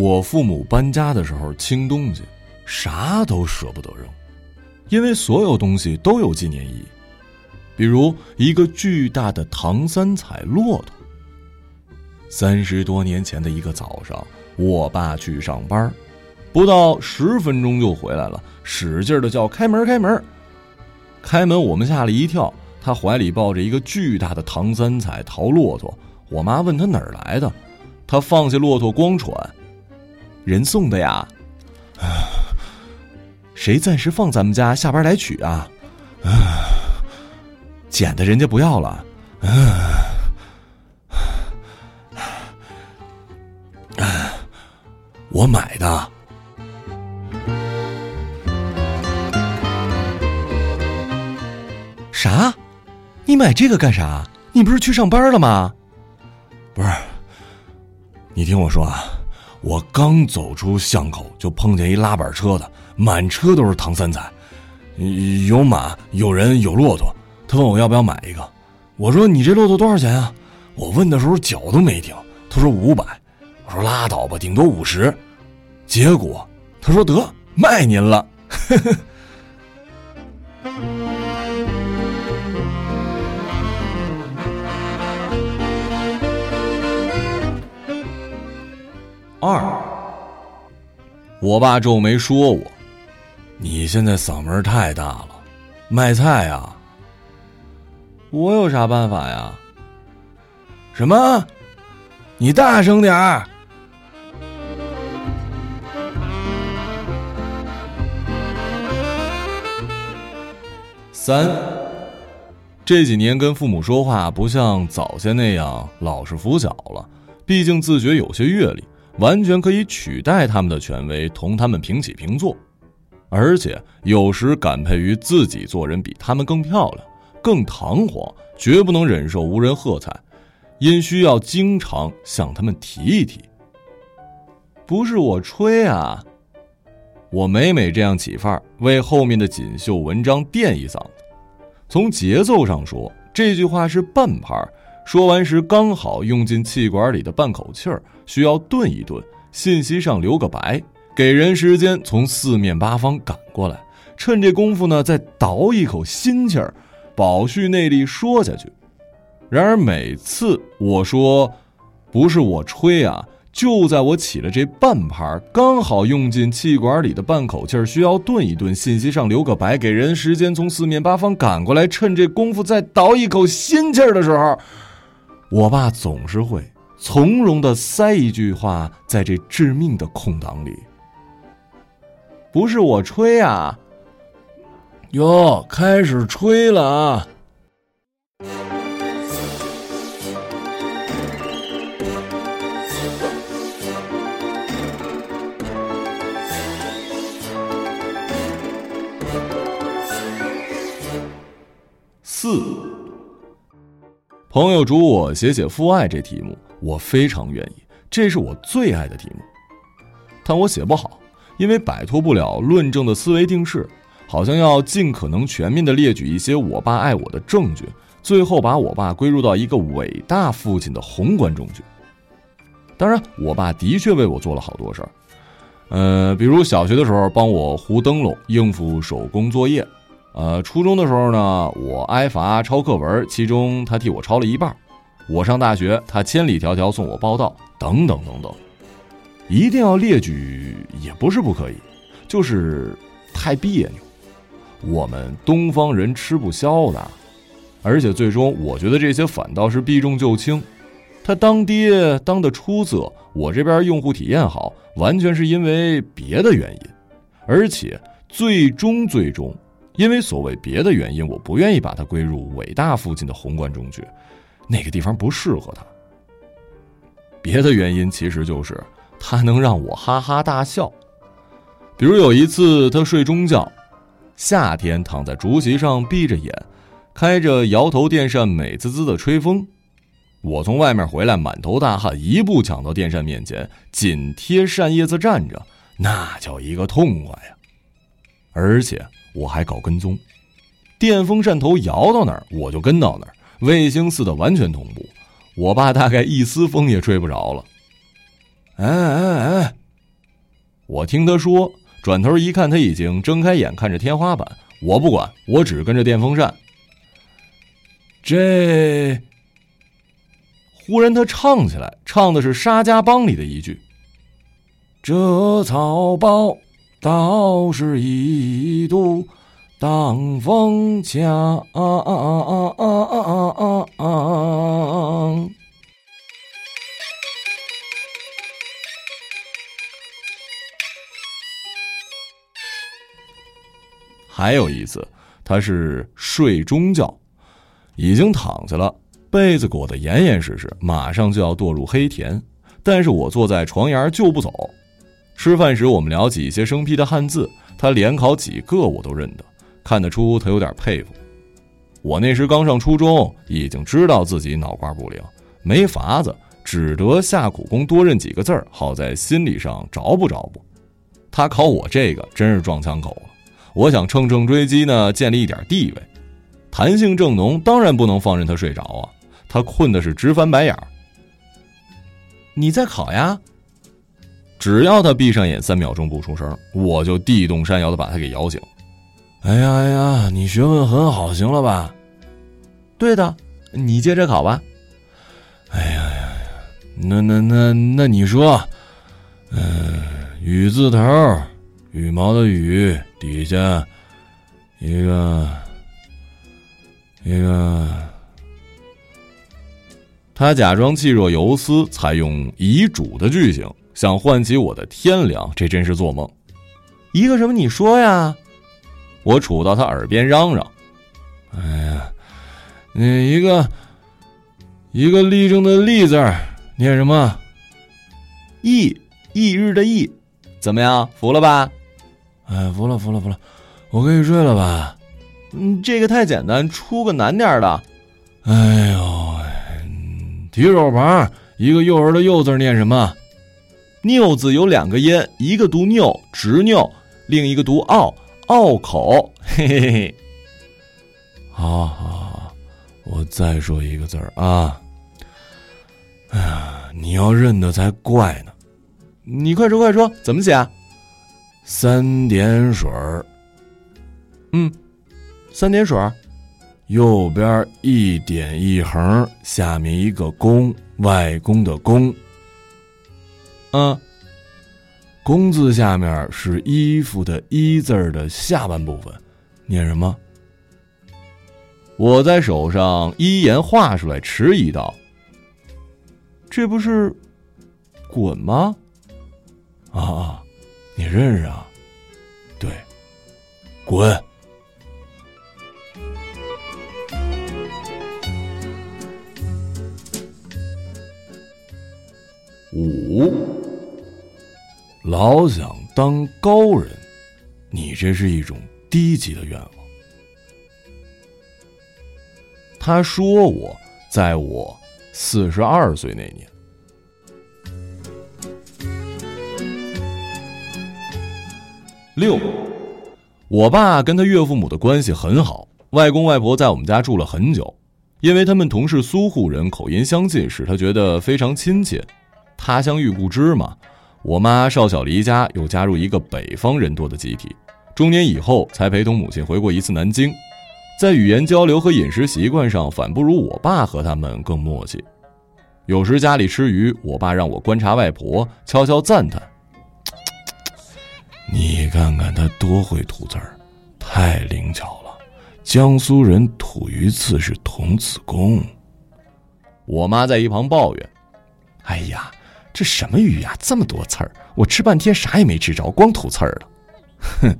我父母搬家的时候清东西，啥都舍不得扔，因为所有东西都有纪念意义。比如一个巨大的唐三彩骆驼。三十多年前的一个早上，我爸去上班，不到十分钟就回来了，使劲的叫开门开门。开门我们吓了一跳，他怀里抱着一个巨大的唐三彩陶骆驼。我妈问他哪儿来的，他放下骆驼光喘，人送的呀。谁暂时放咱们家，下班来取啊？捡的人家不要了，我买的。啥？你买这个干啥？你不是去上班了吗？不是。你听我说啊，我刚走出巷口，就碰见一拉板车的，满车都是唐三彩，有马，有人，有骆驼。他问我要不要买一个，我说你这骆驼多少钱啊？我问的时候脚都没停，他说五百，我说拉倒吧，顶多五十。结果他说得卖您了。二，我爸皱眉说我，你现在嗓门太大了，卖菜啊。我有啥办法呀？什么？你大声点儿！三，这几年跟父母说话不像早先那样老实服小了，毕竟自觉有些阅历，完全可以取代他们的权威，同他们平起平坐，而且有时感佩于自己做人比他们更漂亮。更堂皇，绝不能忍受无人喝彩，因需要经常向他们提一提。不是我吹啊，我每每这样起范儿，为后面的锦绣文章垫一嗓子。从节奏上说，这句话是半拍儿，说完时刚好用进气管里的半口气儿，需要顿一顿，信息上留个白，给人时间从四面八方赶过来，趁这功夫呢，再倒一口新气儿。保续内力说下去，然而每次我说不是我吹啊，就在我起了这半拍刚好用进气管里的半口气儿，需要顿一顿，信息上留个白，给人时间从四面八方赶过来，趁这功夫再倒一口新气儿的时候，我爸总是会从容的塞一句话在这致命的空档里。不是我吹啊。哟，开始吹了啊！四，朋友嘱我写写父爱这题目，我非常愿意，这是我最爱的题目。但我写不好，因为摆脱不了论证的思维定式。好像要尽可能全面的列举一些我爸爱我的证据，最后把我爸归入到一个伟大父亲的宏观中去。当然，我爸的确为我做了好多事儿，呃，比如小学的时候帮我糊灯笼应付手工作业，呃，初中的时候呢我挨罚抄课文，其中他替我抄了一半，我上大学他千里迢迢送我报到，等等等等，一定要列举也不是不可以，就是太别扭。我们东方人吃不消的，而且最终我觉得这些反倒是避重就轻。他当爹当的出色，我这边用户体验好，完全是因为别的原因。而且最终最终，因为所谓别的原因，我不愿意把他归入伟大父亲的宏观中去，那个地方不适合他。别的原因其实就是他能让我哈哈大笑，比如有一次他睡中觉。夏天躺在竹席上闭着眼，开着摇头电扇，美滋滋的吹风。我从外面回来，满头大汗，一步抢到电扇面前，紧贴扇叶子站着，那叫一个痛快呀！而且我还搞跟踪，电风扇头摇到哪儿，我就跟到哪儿，卫星似的完全同步。我爸大概一丝风也吹不着了。哎哎哎，我听他说，转头一看，他已经睁开眼看着天花板。我不管，我只跟着电风扇。这，忽然他唱起来，唱的是《沙家浜》里的一句：“这草包倒是一度当风枪。”还有一次，他是睡中觉，已经躺下了，被子裹得严严实实，马上就要堕入黑田。但是我坐在床沿就不走。吃饭时，我们聊起一些生僻的汉字，他连考几个我都认得，看得出他有点佩服。我那时刚上初中，已经知道自己脑瓜不灵，没法子，只得下苦功多认几个字儿，好在心理上着不着不。他考我这个，真是撞枪口了。我想乘胜追击呢，建立一点地位。弹性正浓，当然不能放任他睡着啊！他困的是直翻白眼儿。你在考呀？只要他闭上眼三秒钟不出声，我就地动山摇的把他给摇醒。哎呀哎呀，你学问很好，行了吧？对的，你接着考吧。哎呀呀，那那那那你说，嗯，雨字头。羽毛的羽底下一个一个，他假装气若游丝，采用遗嘱的句型，想唤起我的天良。这真是做梦。一个什么？你说呀？我杵到他耳边嚷嚷：“哎呀，你一个一个立正的立字念什么？翌翌日的翌，怎么样？服了吧？”哎，服了，服了，服了，我可以睡了吧？嗯，这个太简单，出个难点的。哎呦，提手旁一个幼儿的幼字念什么？拗字有两个音，一个读拗，直拗；另一个读拗，拗口。嘿 嘿嘿。好好好，我再说一个字儿啊。哎呀，你要认得才怪呢。你快说快说，怎么写？三点水儿，嗯，三点水儿，右边一点一横，下面一个公，外公的公。嗯，公字下面是衣服的衣字的下半部分，念什么？我在手上一言画出来，迟疑道：“这不是滚吗？”啊。你认识啊？对，滚！五，老想当高人，你这是一种低级的愿望。他说我在我四十二岁那年。六，我爸跟他岳父母的关系很好，外公外婆在我们家住了很久，因为他们同是苏沪人，口音相近，使他觉得非常亲切。他乡遇故知嘛，我妈少小离家，又加入一个北方人多的集体，中年以后才陪同母亲回过一次南京，在语言交流和饮食习惯上，反不如我爸和他们更默契。有时家里吃鱼，我爸让我观察外婆，悄悄赞叹。你看看他多会吐字儿，太灵巧了。江苏人吐鱼刺是童子功。我妈在一旁抱怨：“哎呀，这什么鱼呀，这么多刺儿！我吃半天啥也没吃着，光吐刺儿了。”哼。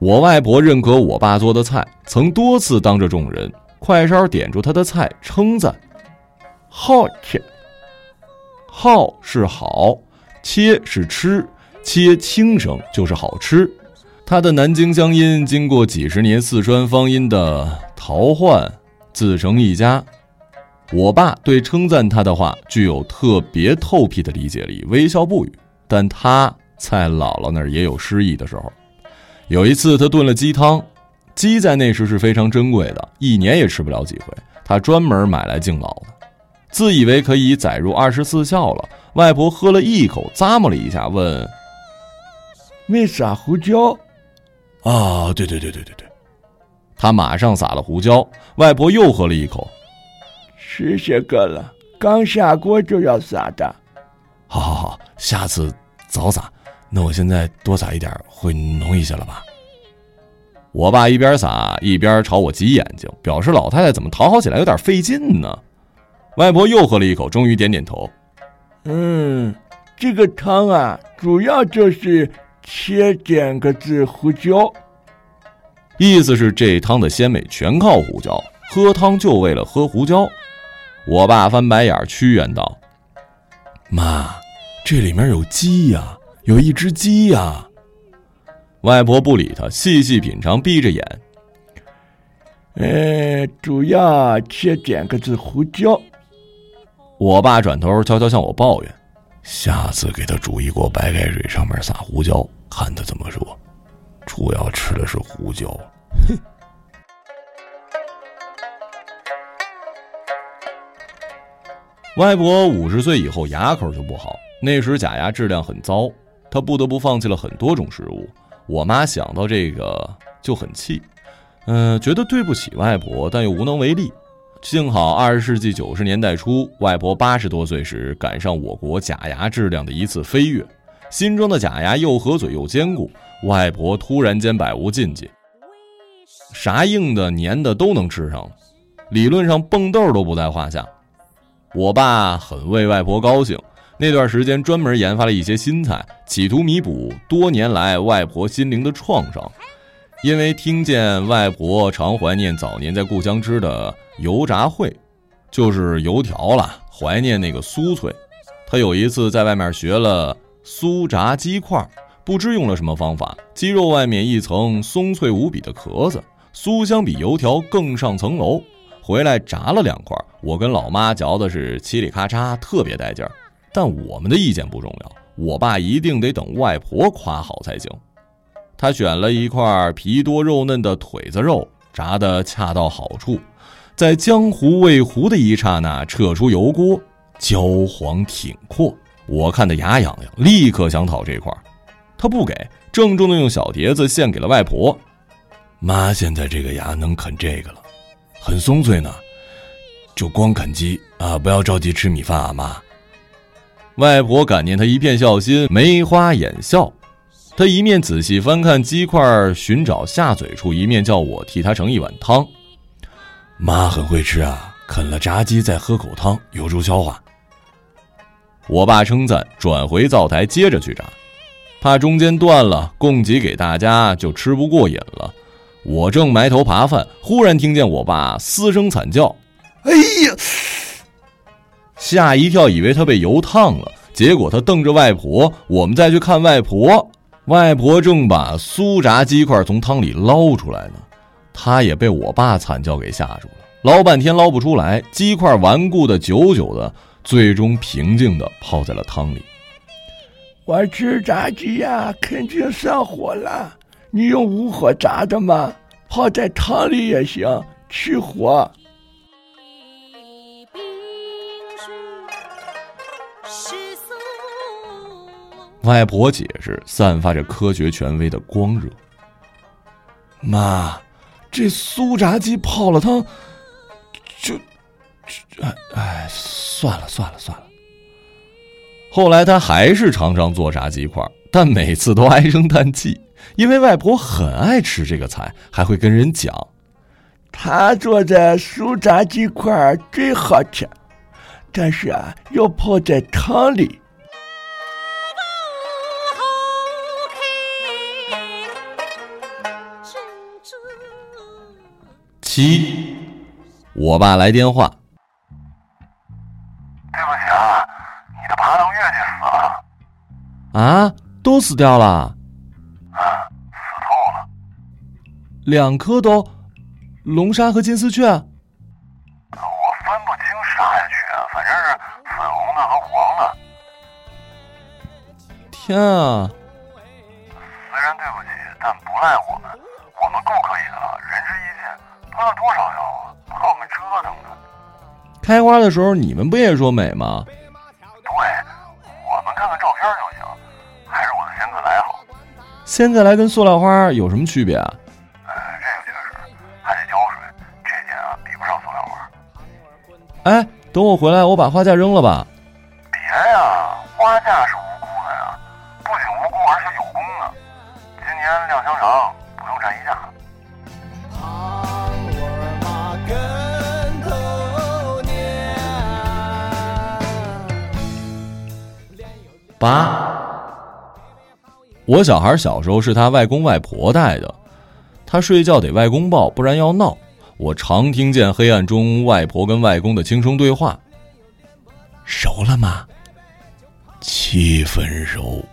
我外婆认可我爸做的菜，曾多次当着众人快烧点住他的菜，称赞。好吃，好是好，切是吃，切轻声就是好吃。他的南京乡音经过几十年四川方音的淘换，自成一家。我爸对称赞他的话具有特别透辟的理解力，微笑不语。但他在姥姥那儿也有失意的时候。有一次，他炖了鸡汤，鸡在那时是非常珍贵的，一年也吃不了几回。他专门买来敬老的。自以为可以载入二十四孝了。外婆喝了一口，咂摸了一下，问：“为啥胡椒？”“啊，对对对对对对。”他马上撒了胡椒。外婆又喝了一口，“吃些个了，刚下锅就要撒的。”“好好好，下次早撒。那我现在多撒一点，会浓一些了吧？”我爸一边撒一边朝我挤眼睛，表示老太太怎么讨好起来有点费劲呢。外婆又喝了一口，终于点点头。嗯，这个汤啊，主要就是切点个子胡椒，意思是这汤的鲜美全靠胡椒，喝汤就为了喝胡椒。我爸翻白眼屈原道：“妈，这里面有鸡呀，有一只鸡呀。”外婆不理他，细细品尝，闭着眼。呃，主要切点个子胡椒。我爸转头悄悄向我抱怨：“下次给他煮一锅白开水，上面撒胡椒，看他怎么说。主要吃的是胡椒。”哼。外婆五十岁以后牙口就不好，那时假牙质量很糟，她不得不放弃了很多种食物。我妈想到这个就很气，嗯，觉得对不起外婆，但又无能为力。幸好二十世纪九十年代初，外婆八十多岁时赶上我国假牙质量的一次飞跃，新装的假牙又合嘴又坚固，外婆突然间百无禁忌，啥硬的粘的都能吃上了，理论上蹦豆都不在话下。我爸很为外婆高兴。那段时间专门研发了一些新菜，企图弥补多年来外婆心灵的创伤。因为听见外婆常怀念早年在故乡吃的油炸烩，就是油条了，怀念那个酥脆。他有一次在外面学了酥炸鸡块，不知用了什么方法，鸡肉外面一层松脆无比的壳子，酥香比油条更上层楼。回来炸了两块，我跟老妈嚼的是嘁里咔嚓，特别带劲儿。但我们的意见不重要，我爸一定得等外婆夸好才行。他选了一块皮多肉嫩的腿子肉，炸得恰到好处，在江湖未糊的一刹那撤出油锅，焦黄挺阔，我看得牙痒痒，立刻想讨这块，他不给，郑重的用小碟子献给了外婆。妈现在这个牙能啃这个了，很松脆呢，就光啃鸡啊，不要着急吃米饭啊，妈。外婆感念他一片孝心，眉花眼笑。他一面仔细翻看鸡块，寻找下嘴处，一面叫我替他盛一碗汤。妈很会吃啊，啃了炸鸡再喝口汤，有助消化。我爸称赞，转回灶台接着去炸，怕中间断了，供给给大家就吃不过瘾了。我正埋头扒饭，忽然听见我爸嘶声惨叫：“哎呀！”吓一跳，以为他被油烫了，结果他瞪着外婆，我们再去看外婆，外婆正把酥炸鸡块从汤里捞出来呢，她也被我爸惨叫给吓住了，捞半天捞不出来，鸡块顽固的久久的，最终平静的泡在了汤里。我吃炸鸡呀，肯定上火了，你用无火炸的吗？泡在汤里也行，去火。外婆解释，散发着科学权威的光热。妈，这酥炸鸡泡了汤，就，哎哎，算了算了算了。后来他还是常常做炸鸡块，但每次都唉声叹气，因为外婆很爱吃这个菜，还会跟人讲，他做的酥炸鸡块最好吃，但是啊，要泡在汤里。七，我爸来电话。对不起啊，你的爬藤月季死了。啊，都死掉了。啊，死透了。两颗都，龙沙和金丝雀。我分不清啥呀雀，反正是粉红的和黄的。天啊！虽然对不起，但不赖我们，喝了多少药啊？把我们折腾的。开花的时候你们不也说美吗？对，我们看看照片就行，还是我的仙客来好。仙客来跟塑料花有什么区别啊？呃，这个确实还得浇水，这点啊比不上塑料花。哎，等我回来，我把花架扔了吧。八，我小孩小时候是他外公外婆带的，他睡觉得外公抱，不然要闹。我常听见黑暗中外婆跟外公的轻声对话。熟了吗？七分熟。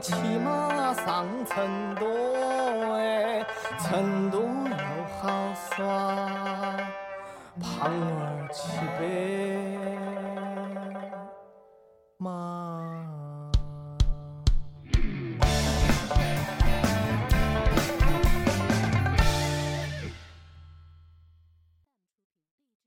骑马上成都，哎，成都又好耍，胖儿去呗，